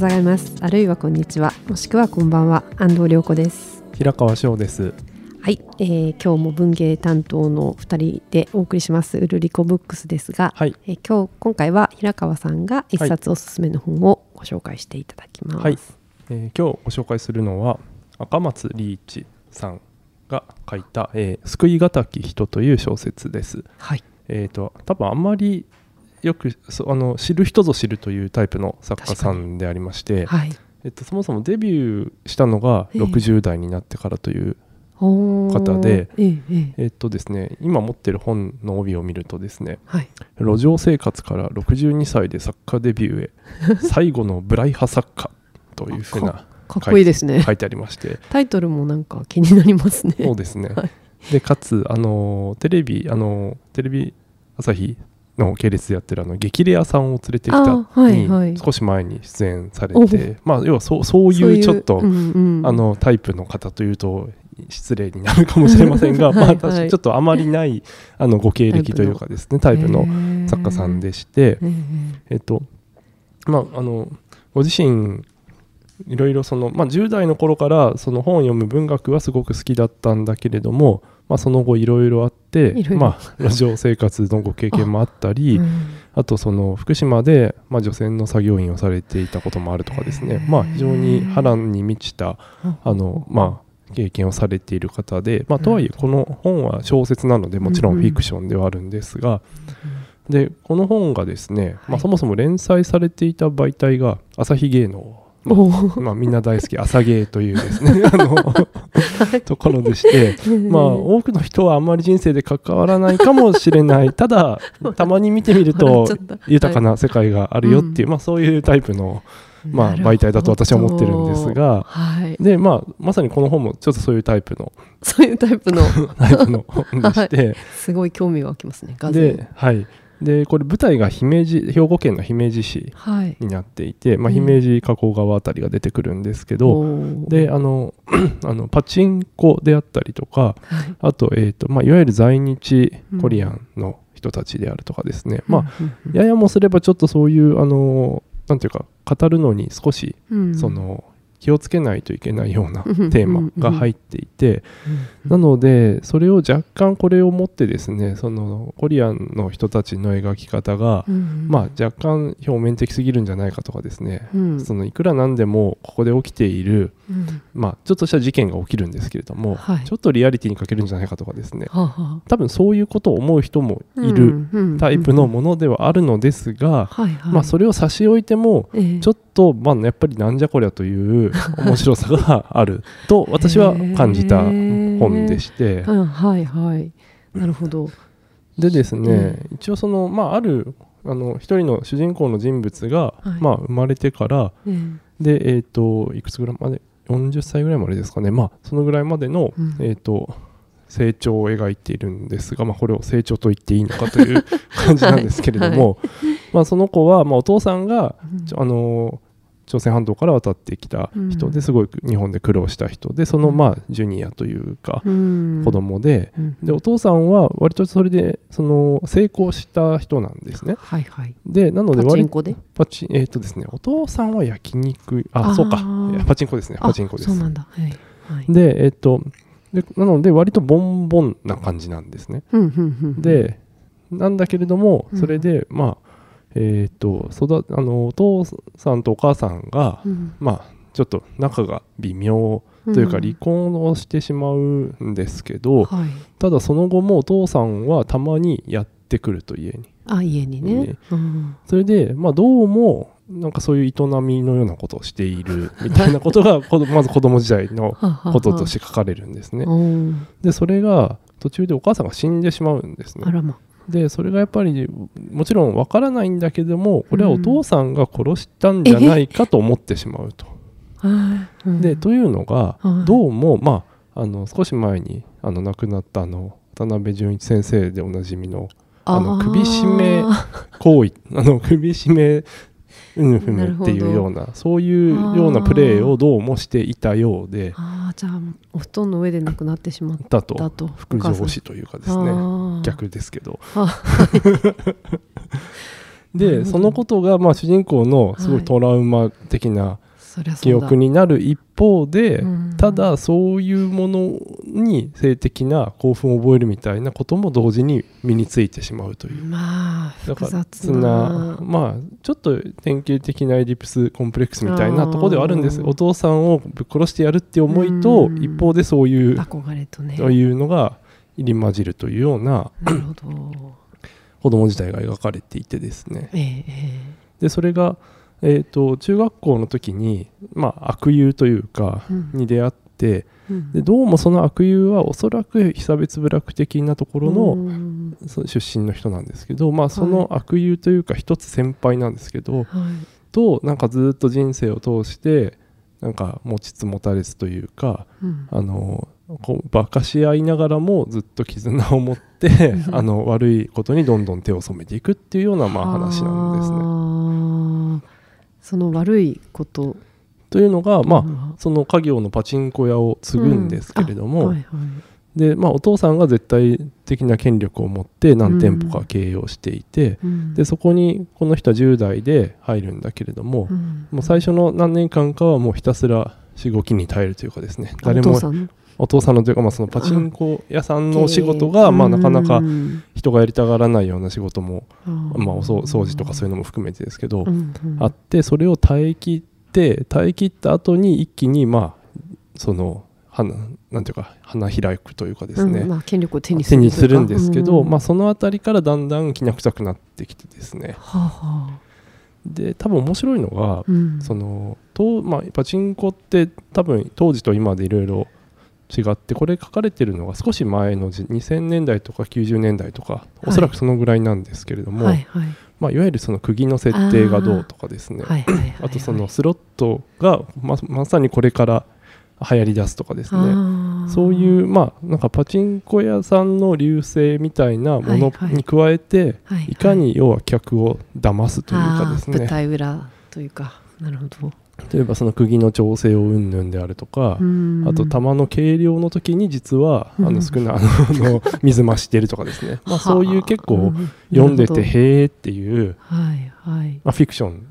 ございます。あるいはこんにちは。もしくはこんばんは。安藤涼子です。平川翔です。はい、えー、今日も文芸担当の2人でお送りします。ウルリコブックスですが、はい。えー今日今回は平川さんが一冊おすすめの本をご紹介していただきます、はい、えー今日ご紹介するのは赤松リーチさんが書いた「えー救いがたき人」という小説です。はい。えー、と多分あんまりよくそあの知る人ぞ知るというタイプの作家さんでありまして、はい。えっと、そもそもデビューしたのがええ。60代になってからという、方でえっとですね、今持ってる本の帯を見るとですねはい。路上生活から62歳で作家デビューへ 最後のブライ派作家というふうなかっこいいですね。書いてありましてタイトルもなんか気になりますねそうですね、はいでかつあのテレビあのテレビ朝日の系列でやってるあの激レアさんを連れてきたに少し前に出演されおて、まあ要はそうそういうちょっと、あのタイプの方というと失礼になるかもしれませんが、はいまあちょっとあまりないあのご経歴というかですね タイプの作家さんでして、えええっとまああのご自身いろいろその、まあ、10代の頃からその本を読む文学はすごく好きだったんだけれども、まあ、その後いろいろあってまあ、路上生活のご経験もあったりうん。あとその福島で、まあ、除染の作業員をされていたこともあるとかですね、まあ、非常に波乱に満ちたあの、まあ、経験をされている方で、まあ、とはいえこの本は小説なのでもちろんフィクションではあるんですが、でこの本がですね、まあ、はいそもそも連載されていた媒体が朝日芸能、まあ、みんな大好き朝芸というですね あの ところでして、まあ、多くの人はあんまり人生で関わらないかもしれない。ただたまに見てみると豊かな世界があるよっていう、まあ、そういうタイプのまあ媒体だと私は思ってるんですがはい、で、まあ、まさにこの本もちょっとそういうタイプのそういうタイプの。タイプの本でして、すごい興味が湧きますね。で,、はい、でこれ舞台が姫路兵庫県の姫路市はい。になっていて、まあ、うん。姫路加古川あたりが出てくるんですけど、おー。であの あのパチンコであったりとかはい。あと,、えーとまあ、いわゆる在日コリアンの人たちであるとかですね、まあうん。うん。ややもすればちょっとそういうあのなんていうか語るのに少しうん。その気をつけないといけないようなうんテーマが入っていてうんなのでそれを若干これをもってですねそのコリアンの人たちの描き方がうんまあ若干表面的すぎるんじゃないかとかですね。うん。そのいくらなんでもここで起きているうん。まあちょっとした事件が起きるんですけれどもはい。ちょっとリアリティに欠けるんじゃないかとかですね。多分そういうことを思う人もあいるタイプのものではあるのですがまあそれを差し置いてもええ。ちょっとまあやっぱりなんじゃこりゃという 面白さがあると私は感じた本でして。はいはいはい。なるほど。でですねえ一応そのまああるあの一人の主人公の人物がはい。まあ生まれてからええでえっといくつぐらいまで40歳ぐらいまでですかね。まあそのぐらいまでのうん。えっと成長を描いているんですが、まあ、これを成長と言っていいのかという感じなんですけれども、まあ、その子は、まあ、お父さんがあの朝鮮半島から渡ってきた人うん。ですごい日本で苦労した人でそのまあジュニアというかうん。子供でうん。でお父さんは割とそれでその成功した人なんですね。はいはい。でなので割とパチンコで？パチンえっ、とですねお父さんは焼肉あそうか。パチンコですねあパチンコです。そうなんだ。はい。はい。でえっ、とでなので割とボンボンな感じなんですね。うんうんうん。でなんだけれどもうん。それで、まあえっ、と育あのお父さんとお母さんが、うん。まあちょっと仲が微妙というかん。離婚をしてしまうんですけど、はい。ただその後もお父さんはたまにやってくると家に。あ家にね。ね。うん。それでまあどうもなんかそういう営みのようなことをしている みたいなことがまず子供時代のははは。こととして書かれるんですね。うん。でそれが途中でお母さんが死んでしまうんですね。までそれがやっぱりもちろんわからないんだけどもこれはお父さんが殺したんじゃないかと思ってしまうと。はいうん。でというのがはい。どうもまああの少し前にあの亡くなったあの渡辺淳一先生でおなじみのあのー。首絞め行為あの首絞めうんふむっていうようなそういうようなプレーをどうもしていたようでああじゃあお布団の上で亡くなってしまっだと。たと副上司というかですね。ね逆ですけど。あ でそのことがまあ主人公のすごはい。いトラウマ的な記憶になる一方で、うん。ただそういうものに性的な興奮を覚えるみたいなことも同時に身についてしまうという。まあ複だから雑なまあちょっと典型的なエディプスコンプレックスみたいなところではあるんです。お父さんをぶっ殺してやるって思いとうん。一方でそういう憧れとね。というのが入り混じるというようななるほど。子供時代が描かれていてですね。えええ。でそれが、えー、と中学校の時に、まあ、悪友というかえうん。に出会ってうん。でどうもその悪友はおそらく被差別部落的なところのうん。そ出身の人なんですけど、まあ、その悪友というか一つ先輩なんですけど、はい。となんかずっと人生を通してなんか持ちつ持たれつというかうん。あのこう馬鹿し合いながらもずっと絆を持って あの悪いことにどんどん手を染めていくっていうようなまあ話なんですね。ねその悪いこと。というのが、まあ、あその家業のパチンコ屋を継ぐんですけれども、はいはい。でまあ、お父さんが絶対的な権力を持って何店舗か経営をしていて、うん。でそこにこの人は10代で入るんだけれども、うん。もう最初の何年間かはもうひたすらしごきに耐えるというかですねあ誰もお父さんのというか、まあ、そのパチンコ屋さんのお仕事が、まあ、なかなかうん。人がやりたがらないような仕事も、まあ、お掃掃除とかそういうのも含めてですけど、あってそれを耐え切って耐え切った後に一気にまあその花なんていうか花開くというかですね、うんまあ、権力を手にす手るにするんですけど、うん。まあ、その辺りからだんだんきな臭くなってきてですね。はあはあ。で多分面白いのが、うん。そのとまあ、パチンコって多分当時と今でいろいろ違ってこれ書かれてるのが少し前の時2000年代とか90年代とかおそらくそのぐらいなんですけれども、はいはい。まあ、いわゆるその釘の設定がどうとかですね。あとそのスロットがままさにこれから流行り出すとかですね。そういうまあなんかパチンコ屋さんの流星みたいなものに加えてはいい。かに要は客を騙すというかですあー舞ね台裏というか。なるほど例えばその釘の調整をうんぬんであるとかうん。あと玉の計量の時に実はあうん。の少ない あの水増してるとかですね。まあそういう結構読んでてへーっていうはいはい。まあフィクション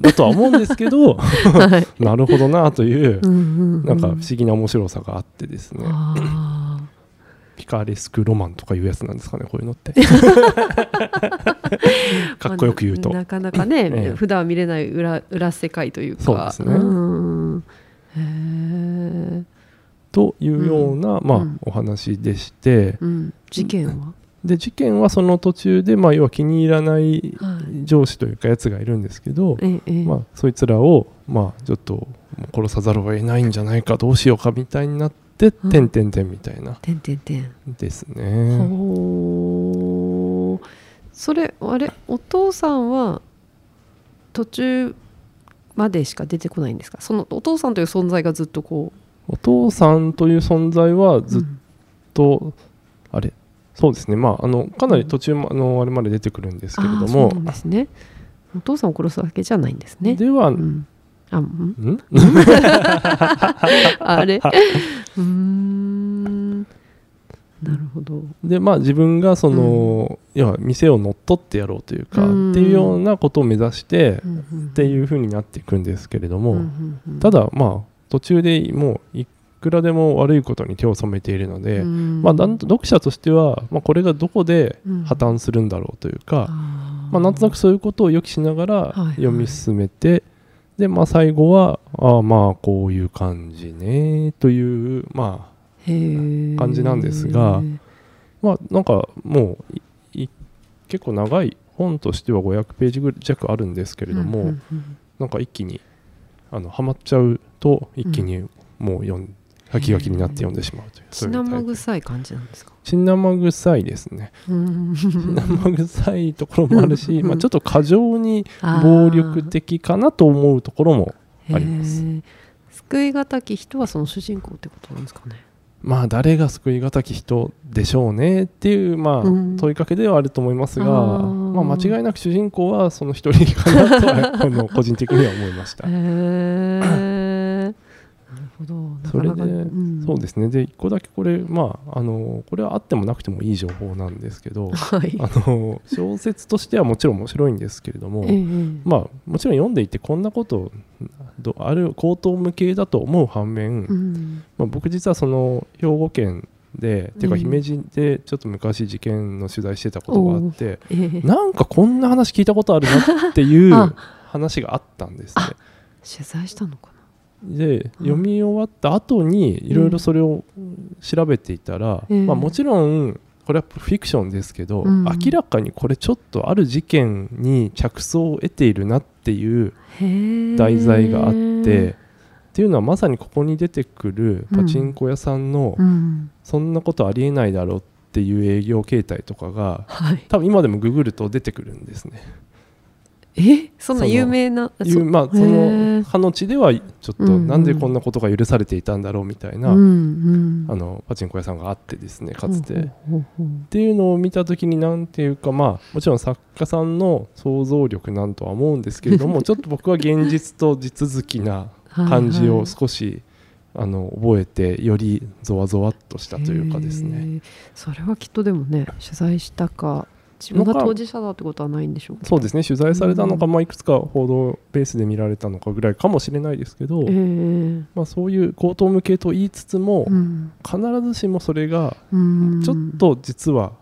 だとは思うんですけど はい。なるほどなといううんうんうん。なんか不思議な面白さがあってですね。あピカレスクロマンとかいうやつなんですかねこういうのって。ー かっこよく言うと。まあなかなかね、ええ。普段は見れない裏裏世界というか。そうですね。というような、まあうん。お話でして。うん、事件は、で事件はその途中で、まあ、要は気に入らないはい。上司というかやつがいるんですけど、ええええ。まあ、そいつらを、まあ、ちょっと殺さざるを得ないんじゃないかどうしようかみたいになって「うん。てんてんてん」みたいな。てんてんてん。ですね。ほうそれあれお父さんは途中までしか出てこないんですか？そのお父さんという存在がずっとこお父さんという存在はうずっと、あれ？そうですね。まああのかなり途中もあのあれまで出てくるんですけれども。そうですね。お父さんを殺すわけじゃないんですね。では、うん。あうん。ん？あれ？うーん。なるほど。でまあ自分がその、いや店を乗っ取ってやろうというか、うん。っていうようなことを目指して、っっていう風になっていくんですけれども、うん。うん。ただまあ途中でもういくらでも悪いことに手を染めているので、うん。まあ、なんと読者としては、まあ、これがどこでうん。破綻するんだろうというか、まあ、なんとなくそういうことを予期しながらはいはい。読み進めて、で、まあ、最後はああまあこういう感じねというまあ感じなんですがまあなんかもういい結構長い本としては500ページぐ弱あるんですけれども、うんうんうん。なんか一気にあのハマっちゃうと一気にもう読ん書き書きになって読んでしまうという血生臭い感じなんですか？血生臭いですね。うん。血生臭いところもあるし、うん。まあ、ちょっと過剰に暴力的かなと思うところもあります。救いがたき人はその主人公ってことなんですかね？まあ誰が救いがたき人でしょうねっていうまあうん。問いかけではあると思いますが、あー。まあ、間違いなく主人公はその一人かなとは あの個人的には思いました。へ。えなるほどそれで、なかなかうん。そうですね。で1個だけこれまああのこれはあってもなくてもいい情報なんですけど はい。あの小説としてはもちろん面白いんですけれども、ええまあもちろん読んでいてこんなことどある口頭無形だと思う反面、うん。まあ、僕実はその兵庫県で、てかうん。姫路でちょっと昔事件の取材してたことがあって、ええ。なんかこんな話聞いたことあるなっていう あ。話があったんですね。取材したのかでうん。読み終わった後にいろいろそれを調べていたら、ええまあ、もちろんこれはフィクションですけど、うん。明らかにこれちょっとある事件に着想を得ているなっていう題材があって、っていうのはまさにここに出てくるパチンコ屋さんのうん。そんなことありえないだろうっていう営業形態とかがはい。多分今でもググると出てくるんですね。え？そんなその有名ないうまあそへのー歯の地ではちょっとなんでこんなことが許されていたんだろうみたいな、あのパチンコ屋さんがあってですねかつて。っていうのを見た時に何ていうかまあもちろん作家さんの想像力なんとは思うんですけれども ちょっと僕は現実と地続きな感じを少しあの覚えてよりゾワゾワっとしたというかですね。それはきっとでもね取材したか自分が当事者だってことはないんでしょうけどそうですね。取材されたのか、うまあ、いくつか報道ベースで見られたのかぐらいかもしれないですけど、えーまあ、そういう口頭向けと言いつつも、うん。必ずしもそれがうん。ちょっと実は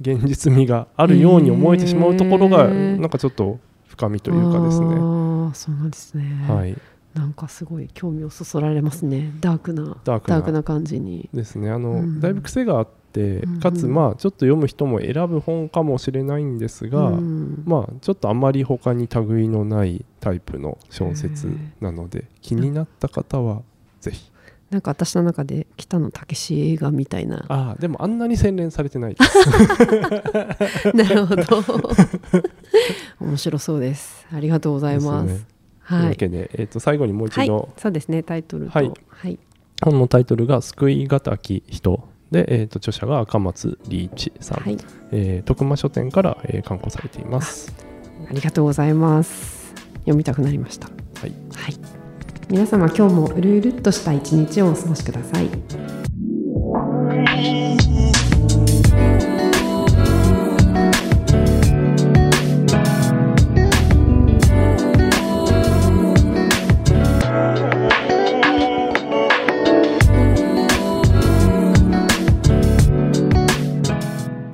現実味があるように思えてしまうところがへーなんかちょっと深みというかですね。ああそうなんですね、はい、なんかすごい興味をそそられますね。ダークなダークな。感じに。ですね。あの、うん。だいぶ癖があってうんかつまあちょっと読む人も選ぶ本かもしれないんですが、うん。まあちょっとあまり他に類のないタイプの小説なので気になった方はぜひ。なんか私の中で北野武映画みたいな。ああでもあんなに洗練されてない なるほど。面白そうです。ありがとうございますというはい。わけで、えー、と最後にもう一はい。度、そうですね。タイトルと。はい。はい。本のタイトルが「救いがたき人」で、えー、と著者が赤松リーチさん、はい。えー徳間書店から、えー刊行されています。ありがとうございます。読みたくなりました。はい。はい。皆様今日もうるうるっとした一日をお過ごしください